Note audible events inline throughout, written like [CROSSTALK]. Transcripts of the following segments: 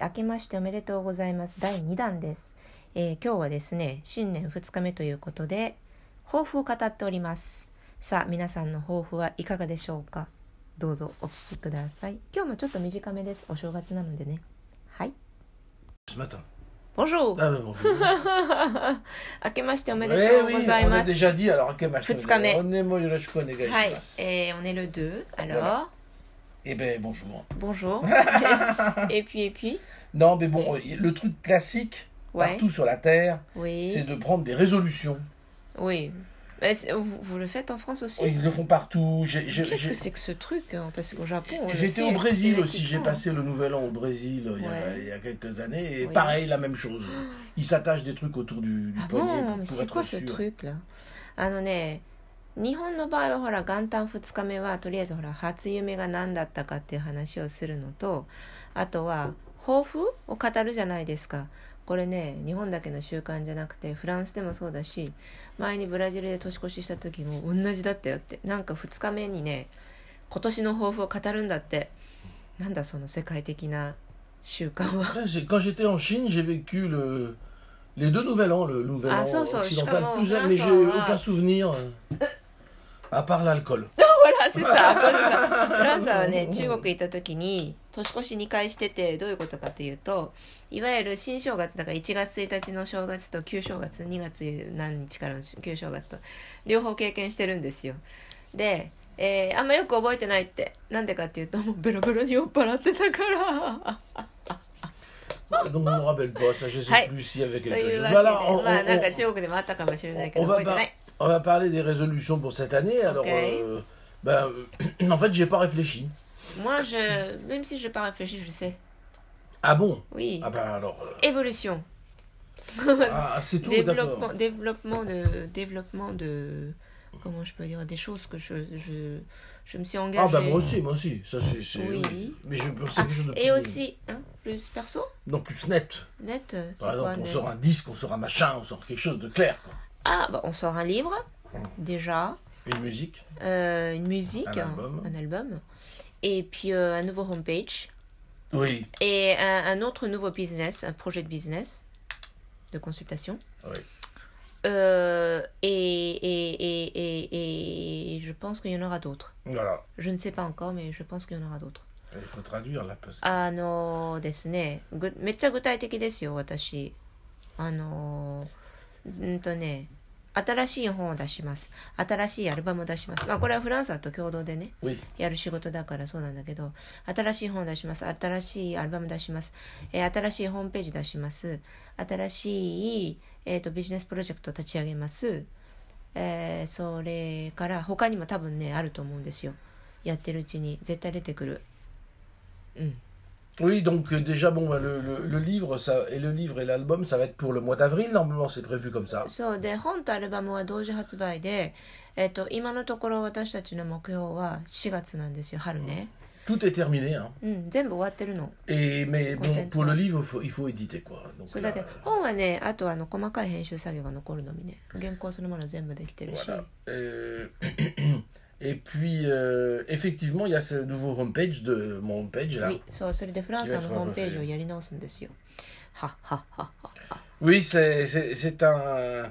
明けましておめでとうございます。第2弾です。えー今日はですね、新年2日目ということで、抱負を語っております。さあ、皆さんの抱負はいかがでしょうか？どうぞお聞きください。今日もちょっと短めです。お正月なのでね。はい。Matin. Bonjour! Ah, ben, bonjour. 明けましておめで Eh とうご oui, ざい on ま a す。déjà dit, alors, Akemashi. Futsukame. On est moi, je suis connu, はい。えー、on est le 2. Alors. Eh ben bonjour. Bonjour. [LAUGHS] et puis et puis? Non, mais bon, euh, le truc classique partout sur la terre, c'est de prendre des résolutions. Oui. Mais vous, vous, le faites en France aussi? Oui, Ils le font partout. Qu'est-ce que c'est que ce truc hein? Parce qu'au Japon. J'étais au Brésil aussi. J'ai passé le Nouvel An au Brésil euh, il, y a, quelques années. Et pareil, la même chose. [GASPS] Ils s'attachent des trucs autour du, du ah poignet. Bon, mais c'est quoi ce truc là? Ah non, mais. 日本の場合はほら元旦2日目はとりあえずほら初夢が何だったかっていう話をするのとあとは抱負を語るじゃないですか。これね日本だけの習慣じゃなくてフランスでもそうだし前にブラジルで年越しした時も同じだったよって。なんか2日目にね今年の抱負を語るんだって。なんだその世界的な習慣は。Quand j'étais en Chine, j'ai vécu le, les deux nouvel an, le nouvel Ah, an ça, ça, occidental, plus- mais j'ai aucun souvenir, euh, à part l'alcool. ほら、c'est ça. これさフランスはね、中国行った時に、年越し2回してて、どういうことかというと、いわゆる新正月だから1月1日の正月と旧正月、2月何日からの旧正月と、両方経験してるんですよ。で、えーあんまよく覚えてないって。なんでかっていうと、もうベロベロに酔っ払ってたから。Donc, je ne me rappelle pas, ça, je ne sais plus s'il y avait quelque on, va va parler des résolutions pour cette année. Alors, euh, ben, euh, [CLEARS THROAT] en fait, j'ai pas réfléchi. Moi, je, même si je n'ai pas réfléchi, je sais. Ah bon? Oui. Ah ben, euh, Évolution. Ah, ah, c'est tout. développement, développement de, développement de, comment je peux dire, des choses que je je me suis engagée Ah ben moi aussi, moi aussi. Ça c'est, Oui. Mais je pensais Ah, quelque chose de et plus- aussi hein, plus perso? Non, plus net. net c'est Par quoi exemple, on net sort un disque, on sort un machin, on sort quelque chose de clair. quoi. ah bah, on sort un livre déjà Une musique. euh, une musique Un album. un album, et puis euh, un nouveau homepage Oui. et un, un autre nouveau business un projet de business de consultation Oui. Euh, et, et, et, et, et je pense qu'il y en aura d'autres Voilà. Je ne sais pas encore, mais je pense qu'il y en aura d'autres. Il faut traduire là. Parce... あのですね、ぐめっちゃ具体的ですよ、私。あのうんとね、新しい本を出します。新しいアルバムを出します。まあこれはフランスだと共同でね.やる仕事だからそうなんだけど、新しい本を出します。新しいアルバム出します。えー新しいホームページ出します。新しい、えー、とビジネスプロジェクトを立ち上げます。えーそれから他にも多分ね、あると思うんですよ。やってるうちに絶対出てくる。うん。Oui, donc euh, déjà, bon, le, le- le livre ça, et le livre et l'album, ça va être pour le mois d'avril. Normalement, c'est prévu comme ça. そうで本とアルバムは同時発売で、えっと今のところ私たちの目標は4月なんですよ春ね tout est terminé. Hein. Mm, et, mais bon, pour le livre, faut, il faut éditer quoi. [COUGHS] Et puis, euh, effectivement, il y a ce nouveau homepage de mon homepage hein, homepage. Euh, oui, c'est un.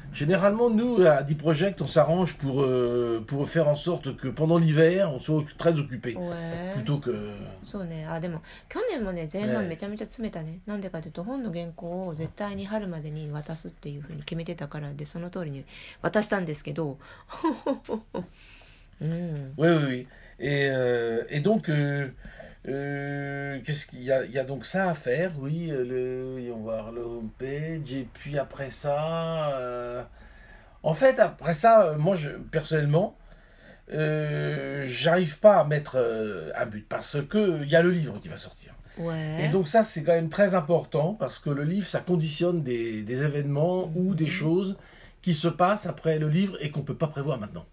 Généralement, nous, à D-Project, on s'arrange pour, euh, pour faire en sorte que pendant l'hiver, on soit très occupé. ouais Plutôt que. そうねあでも去年もね前半ねめちゃめちゃ詰めたねなんでかというと本の原稿を絶対に春までに渡すっていうふうに決めてたからでその通りに渡したんですけどうん、 Oui, oui, [LAUGHS] oui. Et, euh, et donc, euh, euh, qu'est-ce qu'il y a Il y a donc ça à faire, oui. euh, Le, on va voir le et puis après ça. euh, en fait, après ça, euh, moi, je, personnellement, euh, j'arrive pas à mettre un but parce que il y a le livre qui va sortir. ouais Et donc ça, c'est quand même très important parce que le livre, ça conditionne des, des événements ou des choses qui se passent après le livre et qu'on peut pas prévoir maintenant.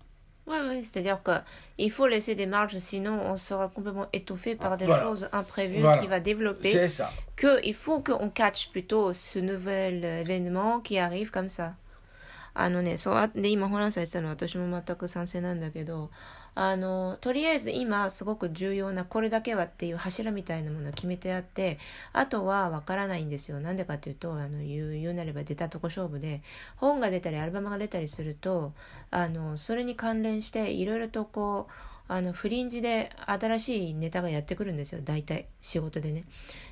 Ouais, ouais, c'est-à-dire qu'il faut laisser des marges, sinon on sera complètement étouffé par des Voilà. choses imprévues Voilà. qui va développer. C'est ça. Que il faut qu'on catch plutôt ce nouvel événement qui arrive comme ça. あのね、そうあで今ホランさん言ってたのは私も全く賛成なんだけど あのとりあえず今すごく重要なこれだけはっていう柱みたいなものを決めてあってあとはわからないんですよ。なんでかっていうとあの言う言うなれば出たとこ勝負で本が出たりアルバムが出たりするとあのそれに関連していろいろとこうあのフリンジで新しいネタがやってくるんですよ。大体仕事でね。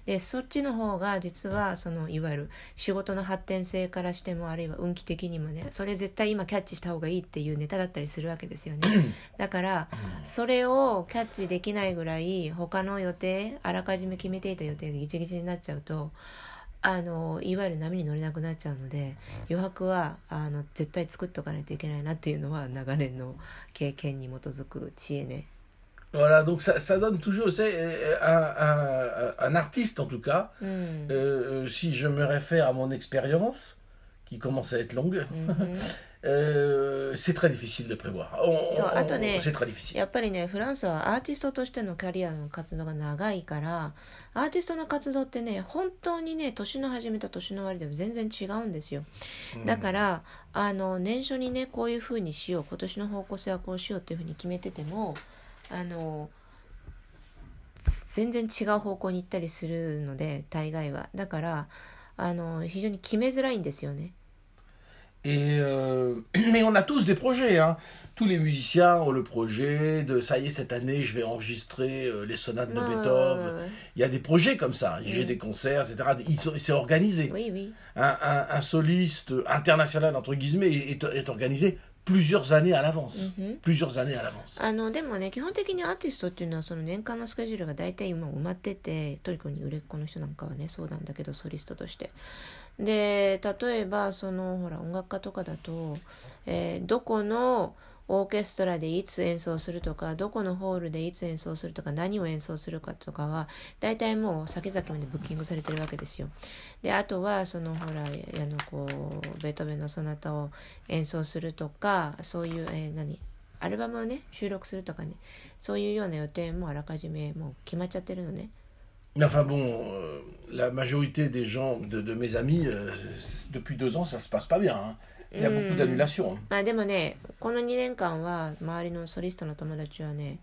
でそっちの方が実はそのいわゆる仕事の発展性からしてもあるいは運気的にもねそれ絶対今キャッチした方がいいっていうネタだったりするわけですよね。[CLEARS THROAT] だからそれをキャッチできないぐらい他の予定あらかじめ決めていた予定がギチギチになっちゃうとあのいわゆる波に乗れなくなっちゃうので余白はあの絶対作っとかないといけないなっていうのは長年の経験に基づく知恵ね。Voilà, donc ça, ça donne toujours, c'est euh, un, un, un artiste en tout cas, うん、euh, si je me réfère à mon expérience, qui commence à être longue, うん [LAUGHS] euh, c'est très difficile de prévoir. On- Attends, on- attendez. c'est très difficile. やっぱりねフランスはアーティストとしてのキャリアの活動が長いからアーティストの活動ってね本当にね年の始めと年の終わりでも全然違うんですよだからあの年初にねこういうふうにしよう今年の方向性はこうしようっていうふうに決めててもあの全然違う方向に行ったりするので大概はだからあの非常に決めづらいんですよね Et euh, [CLEARS THROAT] mais on a tous des projets. Hein. Tous les musiciens ont le projet de ça y est cette année je vais enregistrer euh, les sonates de Ouais, ouais, Beethoven. ouais, ouais. Il y a des projets comme ça. J'ai Mm. des concerts, etc. Ils sont- C'est organisé. Oui, oui. Un, un- un soliste international entre guillemets est, est organisé plusieurs années à l'avance. Mhm. Plusieurs années à l'avance. あのでもね基本的にアーティストっていうのはその年間のスケジュールが大体今埋まっててトリコに売れっ子の人なんかはねそうなんだけどソリストとして で例えばそのほら音楽家とかだと、えーどこのオーケストラでいつ演奏するとかどこのホールでいつ演奏するとか何を演奏するかとかは大体もう先々までブッキングされてるわけですよ。であとはそのほらあのこうベートーベンのソナタを演奏するとかそういう、えー何アルバムをね収録するとかねそういうような予定もあらかじめもう決まっちゃってるのね。Enfin bon, euh, la majorité des gens, de, de mes amis, euh, c- depuis deux ans, ça se passe pas bien. hein. Il y a beaucoup Mm. d'annulations. まあでもね この2年間は周りのソリストの友達はね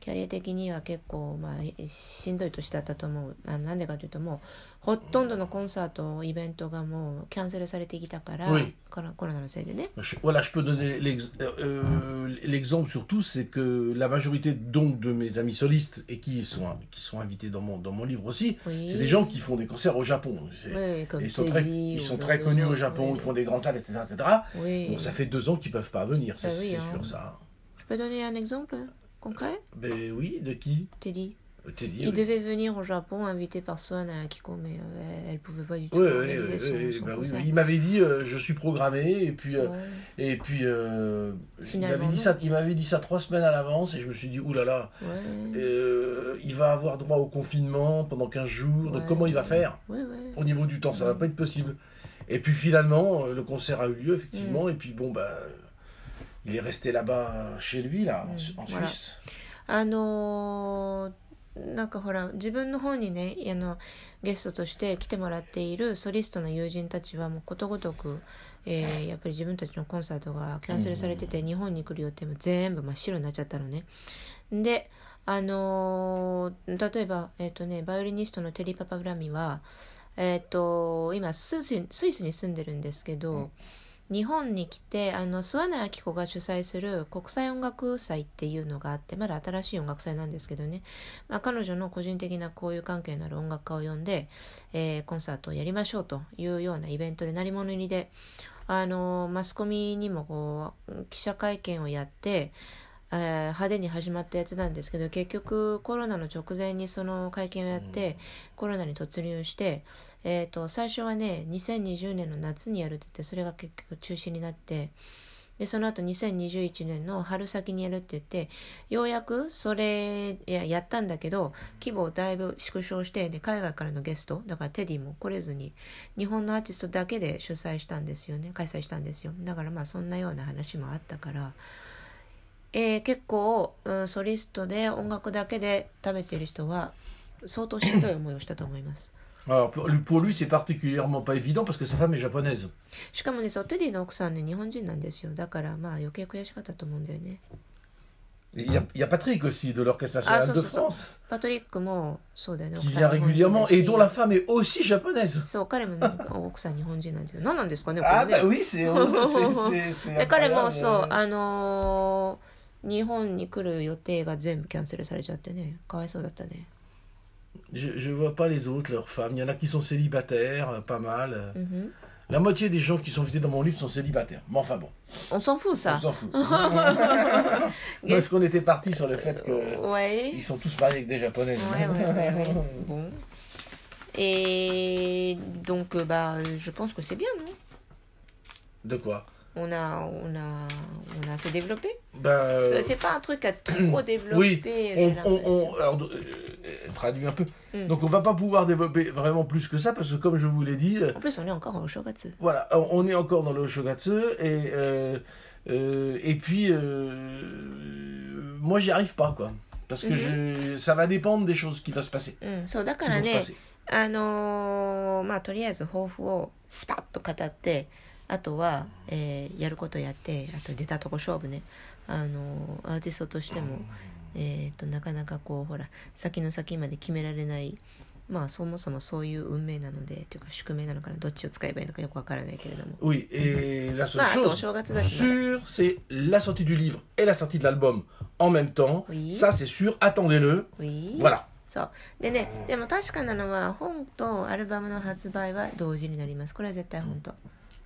キャリア的には結構まあしんどい年だったと思うあなんでかというともうほとんどのコンサートイベントがもうキャンセルされてきたから、 Oui. コロコロナのせいでね Je- voilà, je peux donner l'ex- euh, l'exemple surtout, c'est que la majorité donc de mes amis solistes et qui sont qui sont invités dans mon dans mon livre aussi, Oui. c'est des gens qui font des concerts au Japon. C'est- Oui, comme ils sont Teddy très, ou ils sont dans très les connus au autres, Japon, oui. ils font des grandes salles, etc., etc. Oui. Donc ça fait deux ans qu'ils peuvent pas venir, ça, Bah oui, c'est hein. sûr ça. Je peux donner un exemple concret? Ben oui, de qui? Teddy T'es dit. Il oui. devait venir au Japon invité par Swan Akiko, mais euh, elle pouvait pas du tout oui, organiser oui, son, oui, son bah oui, oui. Il m'avait dit euh, je suis programmé et puis euh, Ouais. et puis euh, il m'avait dit ça il m'avait dit ça trois semaines à l'avance et je me suis dit oulala là là, Ouais. euh, il va avoir droit au confinement pendant 15 jours donc Ouais. comment il va faire? Ouais, ouais. au niveau du temps ça va pas être possible et puis finalement euh, le concert a eu lieu effectivement et puis bon bah il est resté là-bas chez lui là en, Mm, en. Suisse あのーなんかほら自分の方にねあのゲストとして来てもらっているソリストの友人たちはもうことごとく、えーやっぱり自分たちのコンサートがキャンセルされてて、日本に来る予定も全部真っ白になっちゃったのね。であのー例えば、えっとね、バイオリニストのテリー・パパブラミは、えっと今スイスにスイスに住んでるんですけど、日本に来てあの諏訪内明子が主催する国際音楽祭っていうのがあってまだ新しい音楽祭なんですけどね、まあ、彼女の個人的な交友関係のある音楽家を呼んで、えーコンサートをやりましょうというようなイベントで鳴り物入りであのマスコミにもこう記者会見をやってえー派手に始まったやつなんですけど結局コロナの直前にその会見をやって、コロナに突入して、えー、と最初はね2020年の夏にやるって言ってそれが結局中止になってでその後2021年の春先にやるって言ってようやくそれいややったんだけど規模をだいぶ縮小してで海外からのゲストだからテディも来れずに日本のアーティストだけで主催したんですよね開催したんですよ。だからまあそんなような話もあったからえー結構、うん、ソリストで音楽だけで食べてる人は相当しんどい思いをしたと思います Alors pour lui, c'est particulièrement pas évident parce que sa femme est japonaise. しかもねそうテディの奥さんね日本人なんですよだからまあ余計悔しかったと思うんだよね Il y, a, il y a Patrick aussi de l'Orchestre Ah, National ça, de. France パトリックもそうだよね qui vient régulièrement et dont la femme est aussi japonaise. Ah bah oui, c'est 彼も.そうあのー 日本に来る予定が全部キャンセルされちゃってねかわいそうだったね Je, je vois pas les autres, leurs femmes. Il y en a qui sont célibataires, euh, pas mal. うんふん La moitié des gens qui sont cités dans mon livre sont célibataires. Mais enfin bon, on s'en fout on ça s'en fout. [LAUGHS] Parce qu'on était parti sur le fait qu'ils ouais sont tous mariés avec des japonaises. ouais ouais ouais, ouais. bon et donc euh, bah je pense que c'est bien non De quoi on a on a on a assez développé Ben, Parce que euh, c'est pas un truc à trop [CLEARS THROAT] développer Oui, j'ai on, on, l'impression. on- alors, euh, euh, traduis un peu. Mm. Donc on va pas pouvoir développer vraiment plus que ça parce que comme je vous l'ai dit, euh, En plus, on est encore au shogatsu. voilà, on on est encore dans le shogatsu et euh, euh, et puis euh, moi j'y arrive pas quoi parce que je, ça va dépendre des choses qui vont se passer. うん、そうだか qui ら vont se ね passer. あのーまあとりあえず抱負をスパッと語って あとは、えーやることやってあと出たとこ勝負ね。あのーアーティストとしても、えー、となかなかこうほら先の先まで決められないまあそもそもそういう運命なのでというか宿命なのかなどっちを使えばいいのかよくわからないけれども。Oui, et la seule chose sûre, c'est la sortie du livre et la sortie de l'album en même temps. Oui. Ça, c'est sûr, attendez-le. ウィー Voilà. そう。でねでも確かなのは本とアルバムの発売は同時になります。これは絶対本当